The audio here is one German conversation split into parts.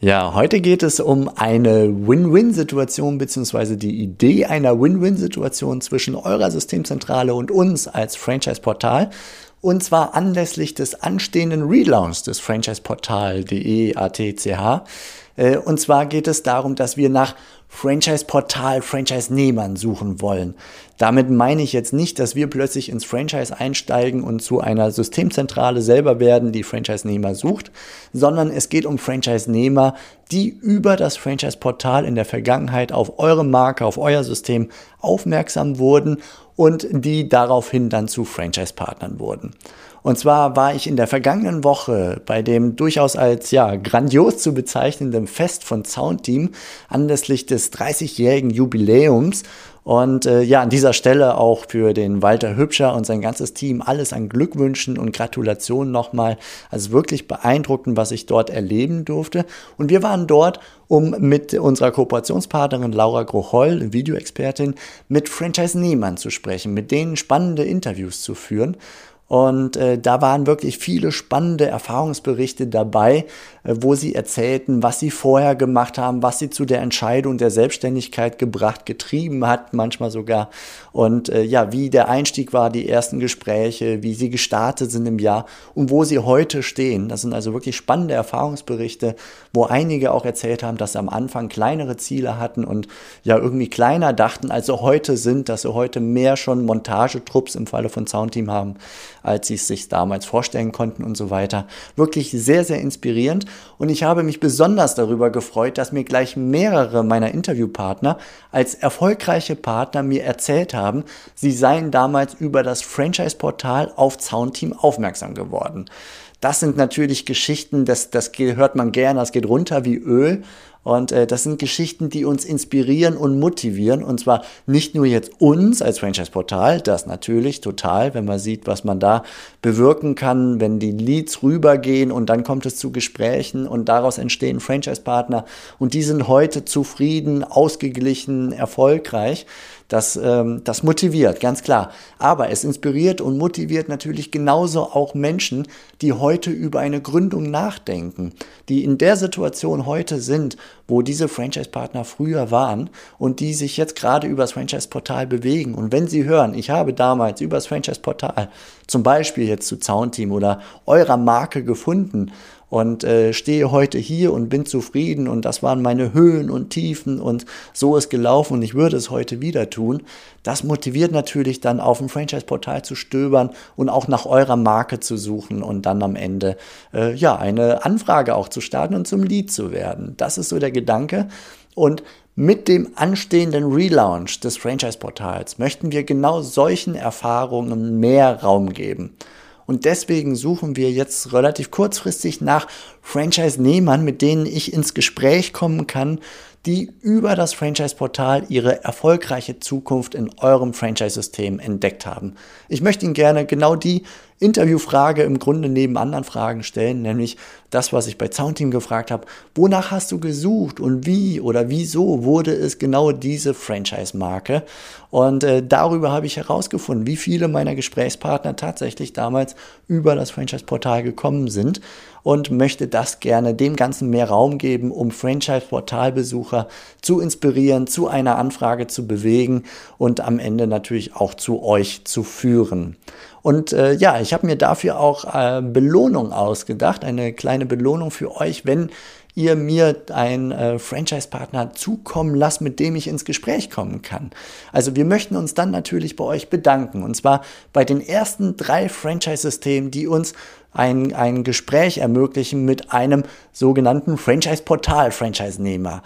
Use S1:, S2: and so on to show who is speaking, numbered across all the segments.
S1: Ja, heute geht es um eine Win-Win-Situation beziehungsweise die Idee einer Win-Win-Situation zwischen eurer Systemzentrale und uns als Franchise-Portal. Und zwar anlässlich des anstehenden Relaunch des Franchise-Portal.de ATCH. Äh, und zwar geht es darum, dass wir nach Franchise-Portal, Franchise-Nehmern suchen wollen. Damit meine ich jetzt nicht, dass wir plötzlich ins Franchise einsteigen und zu einer Systemzentrale selber werden, die Franchise-Nehmer sucht, sondern es geht um Franchise-Nehmer, die über das Franchise-Portal in der Vergangenheit auf eure Marke, auf euer System aufmerksam wurden und die daraufhin dann zu Franchise-Partnern wurden. Und zwar war ich in der vergangenen Woche bei dem durchaus als ja grandios zu bezeichnenden Fest von Soundteam anlässlich des 30-jährigen Jubiläums und äh, ja, an dieser Stelle auch für den Walter Hübscher und sein ganzes Team alles an Glückwünschen und Gratulationen nochmal. Also wirklich beeindruckend, was ich dort erleben durfte. Und wir waren dort, um mit unserer Kooperationspartnerin Laura Grocholl, Videoexpertin, mit Franchise Nehmann zu sprechen, mit denen spannende Interviews zu führen. Und äh, da waren wirklich viele spannende Erfahrungsberichte dabei, äh, wo sie erzählten, was sie vorher gemacht haben, was sie zu der Entscheidung der Selbstständigkeit gebracht, getrieben hat, manchmal sogar. Und äh, ja, wie der Einstieg war, die ersten Gespräche, wie sie gestartet sind im Jahr und wo sie heute stehen. Das sind also wirklich spannende Erfahrungsberichte, wo einige auch erzählt haben, dass sie am Anfang kleinere Ziele hatten und ja irgendwie kleiner dachten, als sie heute sind, dass sie heute mehr schon Montagetrupps im Falle von Soundteam haben als sie es sich damals vorstellen konnten und so weiter. Wirklich sehr, sehr inspirierend. Und ich habe mich besonders darüber gefreut, dass mir gleich mehrere meiner Interviewpartner als erfolgreiche Partner mir erzählt haben, sie seien damals über das Franchise-Portal auf Soundteam aufmerksam geworden. Das sind natürlich Geschichten, das, das hört man gerne, das geht runter wie Öl. Und äh, das sind Geschichten, die uns inspirieren und motivieren. Und zwar nicht nur jetzt uns als Franchise-Portal, das natürlich total, wenn man sieht, was man da bewirken kann, wenn die Leads rübergehen und dann kommt es zu Gesprächen und daraus entstehen Franchise-Partner und die sind heute zufrieden, ausgeglichen, erfolgreich. Das, ähm, das motiviert, ganz klar. Aber es inspiriert und motiviert natürlich genauso auch Menschen, die heute über eine Gründung nachdenken, die in der Situation heute sind, wo diese Franchise-Partner früher waren und die sich jetzt gerade übers Franchise-Portal bewegen. Und wenn sie hören, ich habe damals übers Franchise-Portal zum Beispiel jetzt zu Zaunteam oder eurer Marke gefunden und äh, stehe heute hier und bin zufrieden und das waren meine Höhen und Tiefen und so ist gelaufen und ich würde es heute wieder tun. Das motiviert natürlich dann auf dem Franchise-Portal zu stöbern und auch nach eurer Marke zu suchen und dann am Ende äh, ja eine Anfrage auch zu starten und zum Lead zu werden. Das ist so der Gedanke und mit dem anstehenden Relaunch des Franchise-Portals möchten wir genau solchen Erfahrungen mehr Raum geben. Und deswegen suchen wir jetzt relativ kurzfristig nach Franchise-Nehmern, mit denen ich ins Gespräch kommen kann, die über das Franchise-Portal ihre erfolgreiche Zukunft in eurem Franchise-System entdeckt haben. Ich möchte Ihnen gerne genau die Interviewfrage im Grunde neben anderen Fragen stellen, nämlich das, was ich bei Soundteam gefragt habe, wonach hast du gesucht und wie oder wieso wurde es genau diese Franchise-Marke? Und äh, darüber habe ich herausgefunden, wie viele meiner Gesprächspartner tatsächlich damals über das Franchise-Portal gekommen sind und möchte das gerne dem Ganzen mehr Raum geben, um Franchise-Portal-Besucher zu inspirieren, zu einer Anfrage zu bewegen und am Ende natürlich auch zu euch zu führen. Und äh, ja, ich habe mir dafür auch äh, Belohnung ausgedacht, eine kleine Belohnung für euch, wenn ihr mir einen äh, Franchise-Partner zukommen lasst, mit dem ich ins Gespräch kommen kann. Also wir möchten uns dann natürlich bei euch bedanken. Und zwar bei den ersten drei Franchise-Systemen, die uns ein, ein Gespräch ermöglichen mit einem sogenannten Franchise-Portal-Franchise-Nehmer.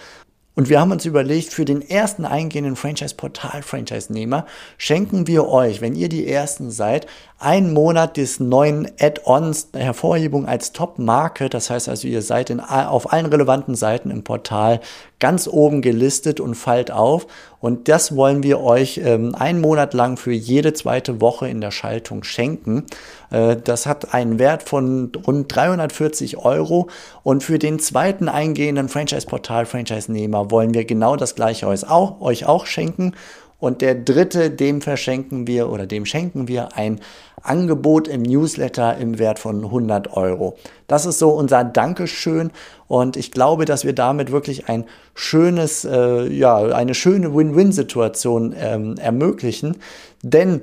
S1: Und wir haben uns überlegt, für den ersten eingehenden Franchise-Portal-Franchise-Nehmer schenken wir euch, wenn ihr die Ersten seid, einen Monat des neuen Add-ons Hervorhebung als Top-Marke. Das heißt also, ihr seid in, auf allen relevanten Seiten im Portal ganz oben gelistet und fallt auf. Und das wollen wir euch ähm, einen Monat lang für jede zweite Woche in der Schaltung schenken. Äh, das hat einen Wert von rund 340 Euro. Und für den zweiten eingehenden Franchise-Portal-Franchise-Nehmer wollen wir genau das gleiche euch auch, euch auch schenken. Und der dritte, dem verschenken wir oder dem schenken wir ein Angebot im Newsletter im Wert von 100 Euro. Das ist so unser Dankeschön und ich glaube, dass wir damit wirklich ein schönes, äh, ja, eine schöne Win-Win-Situation ähm, ermöglichen, denn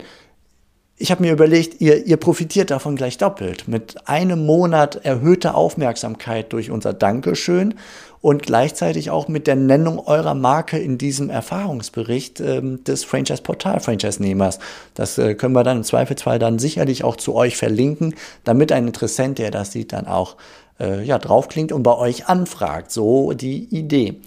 S1: ich habe mir überlegt, ihr, ihr profitiert davon gleich doppelt. Mit einem Monat erhöhter Aufmerksamkeit durch unser Dankeschön und gleichzeitig auch mit der Nennung eurer Marke in diesem Erfahrungsbericht ähm, des Franchise-Portal-Franchise-Nehmers. Das äh, können wir dann im Zweifelsfall dann sicherlich auch zu euch verlinken, damit ein Interessent, der das sieht, dann auch äh, ja, draufklingt und bei euch anfragt. So die Idee.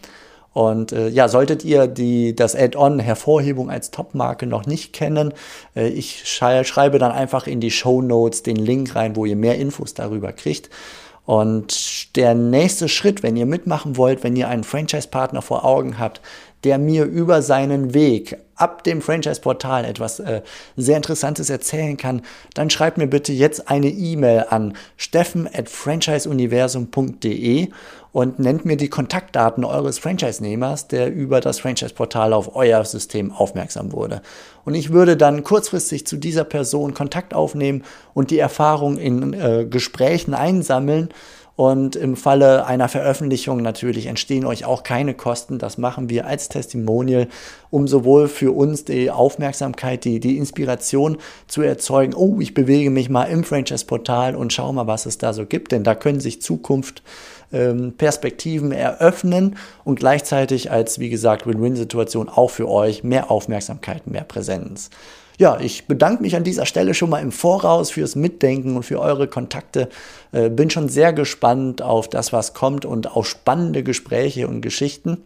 S1: Und äh, ja, solltet ihr die, das Add-on Hervorhebung als Top-Marke noch nicht kennen, äh, ich schreibe dann einfach in die Show Notes den Link rein, wo ihr mehr Infos darüber kriegt. Und der nächste Schritt, wenn ihr mitmachen wollt, wenn ihr einen Franchise-Partner vor Augen habt, der mir über seinen Weg ab dem Franchise-Portal etwas äh, sehr Interessantes erzählen kann, dann schreibt mir bitte jetzt eine E-Mail an steffen.franchiseuniversum.de und nennt mir die Kontaktdaten eures Franchise-Nehmers, der über das Franchise-Portal auf euer System aufmerksam wurde. Und ich würde dann kurzfristig zu dieser Person Kontakt aufnehmen und die Erfahrung in äh, Gesprächen einsammeln und im Falle einer Veröffentlichung natürlich entstehen euch auch keine Kosten. Das machen wir als Testimonial, um sowohl für uns die Aufmerksamkeit, die, die Inspiration zu erzeugen. Oh, ich bewege mich mal im Franchise-Portal und schau mal, was es da so gibt. Denn da können sich Zukunft ähm, Perspektiven eröffnen und gleichzeitig als, wie gesagt, Win-Win-Situation auch für euch mehr Aufmerksamkeit, mehr Präsenz ja, ich bedanke mich an dieser Stelle schon mal im Voraus fürs Mitdenken und für eure Kontakte. Äh, bin schon sehr gespannt auf das, was kommt und auf spannende Gespräche und Geschichten.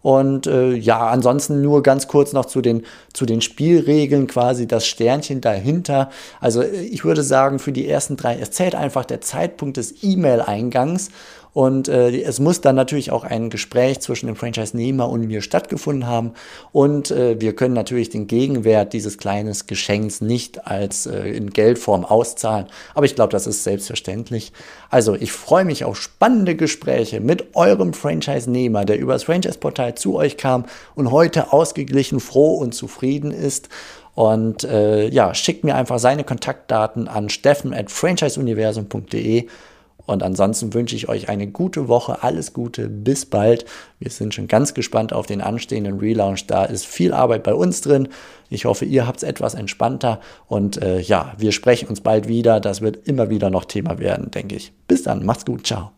S1: Und äh, ja, ansonsten nur ganz kurz noch zu den, zu den Spielregeln, quasi das Sternchen dahinter. Also äh, ich würde sagen, für die ersten drei, es zählt einfach der Zeitpunkt des E-Mail-Eingangs und äh, es muss dann natürlich auch ein Gespräch zwischen dem Franchise-Nehmer und mir stattgefunden haben. Und äh, wir können natürlich den Gegenwert dieses kleinen Geschenks nicht als äh, in Geldform auszahlen. Aber ich glaube, das ist selbstverständlich. Also ich freue mich auf spannende Gespräche mit eurem Franchise-Nehmer, der über das Franchise-Portal zu euch kam und heute ausgeglichen, froh und zufrieden ist. Und äh, ja, schickt mir einfach seine Kontaktdaten an steffen at franchiseuniversum.de und ansonsten wünsche ich euch eine gute Woche, alles Gute, bis bald. Wir sind schon ganz gespannt auf den anstehenden Relaunch. Da ist viel Arbeit bei uns drin. Ich hoffe, ihr habt es etwas entspannter. Und äh, ja, wir sprechen uns bald wieder. Das wird immer wieder noch Thema werden, denke ich. Bis dann, macht's gut, ciao.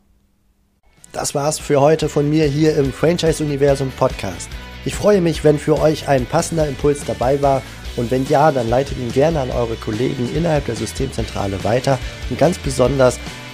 S1: Das war's für heute von mir hier im Franchise Universum Podcast. Ich freue mich, wenn für euch ein passender Impuls dabei war. Und wenn ja, dann leitet ihn gerne an eure Kollegen innerhalb der Systemzentrale weiter. Und ganz besonders